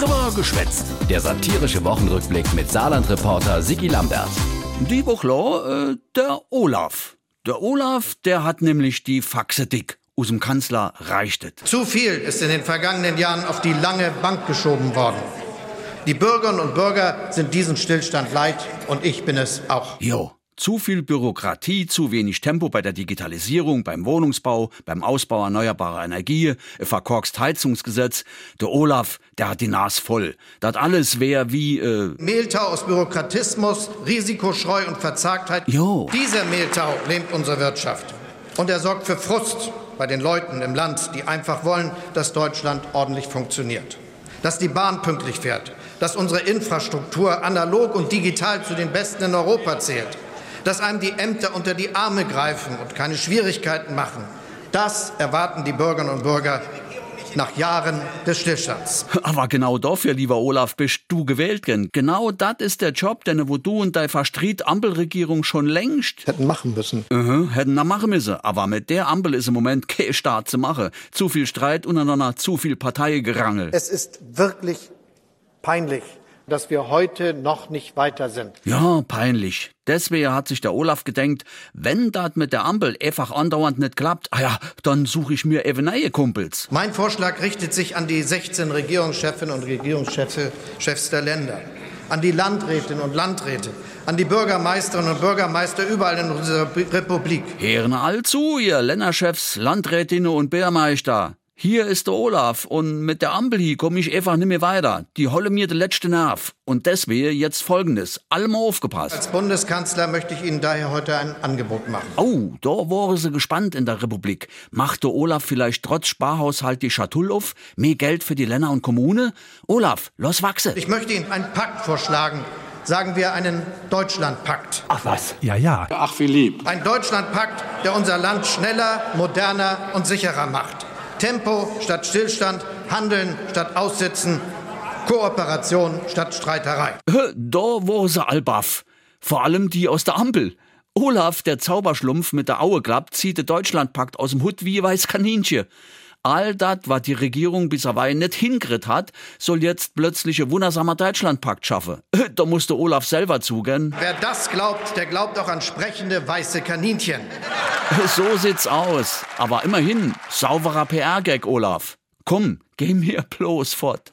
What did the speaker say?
Drüber geschwätzt. Der satirische Wochenrückblick mit Saarland-Reporter Sigi Lambert. Die Woche, äh, der Olaf. Der Olaf, der hat nämlich die Faxe dick. Aus dem Kanzler reichtet. Zu viel ist in den vergangenen Jahren auf die lange Bank geschoben worden. Die Bürgerinnen und Bürger sind diesen Stillstand leid und ich bin es auch. Jo. Zu viel Bürokratie, zu wenig Tempo bei der Digitalisierung, beim Wohnungsbau, beim Ausbau erneuerbarer Energie, ein verkorkst Heizungsgesetz. Der Olaf, der hat die Nas voll. Das alles wäre wie, äh, Mehltau aus Bürokratismus, Risikoschreu und Verzagtheit. Jo. Dieser Mehltau lähmt unsere Wirtschaft. Und er sorgt für Frust bei den Leuten im Land, die einfach wollen, dass Deutschland ordentlich funktioniert. Dass die Bahn pünktlich fährt. Dass unsere Infrastruktur analog und digital zu den besten in Europa zählt. Dass einem die Ämter unter die Arme greifen und keine Schwierigkeiten machen. Das erwarten die Bürgerinnen und Bürger nach Jahren des Stillstands. aber genau dafür, lieber Olaf, bist du gewählt gen. Genau das ist der Job, den wo du und deine verstriet Ampelregierung schon längst hätten machen müssen. Mhm, hätten da machen müssen. Aber mit der Ampel ist im Moment kein Staat zu machen. Zu viel Streit untereinander, zu viel Parteigerangel. Es ist wirklich peinlich, dass wir heute noch nicht weiter sind. Ja, peinlich. Deswegen hat sich der Olaf gedenkt, wenn das mit der Ampel einfach andauernd nicht klappt, ah ja, dann suche ich mir eben neue Kumpels. Mein Vorschlag richtet sich an die 16 Regierungschefinnen und Regierungschefs Chefs der Länder, an die Landrätinnen und Landräte, an die Bürgermeisterinnen und Bürgermeister überall in unserer Republik. Hören all zu, ihr Länderchefs, Landrätinnen und Bürgermeister. Hier ist der Olaf und mit der Ampel hier komme ich einfach nicht mehr weiter. Die holle mir der letzte Nerv. Und deswegen jetzt folgendes. Allem aufgepasst. Als Bundeskanzler möchte ich Ihnen daher heute ein Angebot machen. Oh, da waren sie gespannt in der Republik. Macht der Olaf vielleicht trotz Sparhaushalt die Schatull auf? Mehr Geld für die Länder und Kommune? Olaf, los wachse. Ich möchte Ihnen einen Pakt vorschlagen. Sagen wir einen Deutschlandpakt. Ach was? Ja, ja. Ach, wie lieb. Ein Deutschlandpakt, der unser Land schneller, moderner und sicherer macht. Tempo statt Stillstand, Handeln statt Aussitzen, Kooperation statt Streiterei. Da war sie allbaff. Vor allem die aus der Ampel. Olaf, der Zauberschlumpf mit der Aue klappt, zieht den Deutschlandpakt aus dem Hut wie weiß Kaninchen. All das, was die Regierung bisher nicht hingrit hat, soll jetzt plötzlich ein wundersamer Deutschlandpakt schaffen. Da musste Olaf selber zugehen. Wer das glaubt, der glaubt auch an sprechende weiße Kaninchen. So sieht's aus. Aber immerhin, sauberer PR-Gag, Olaf. Komm, geh mir bloß fort.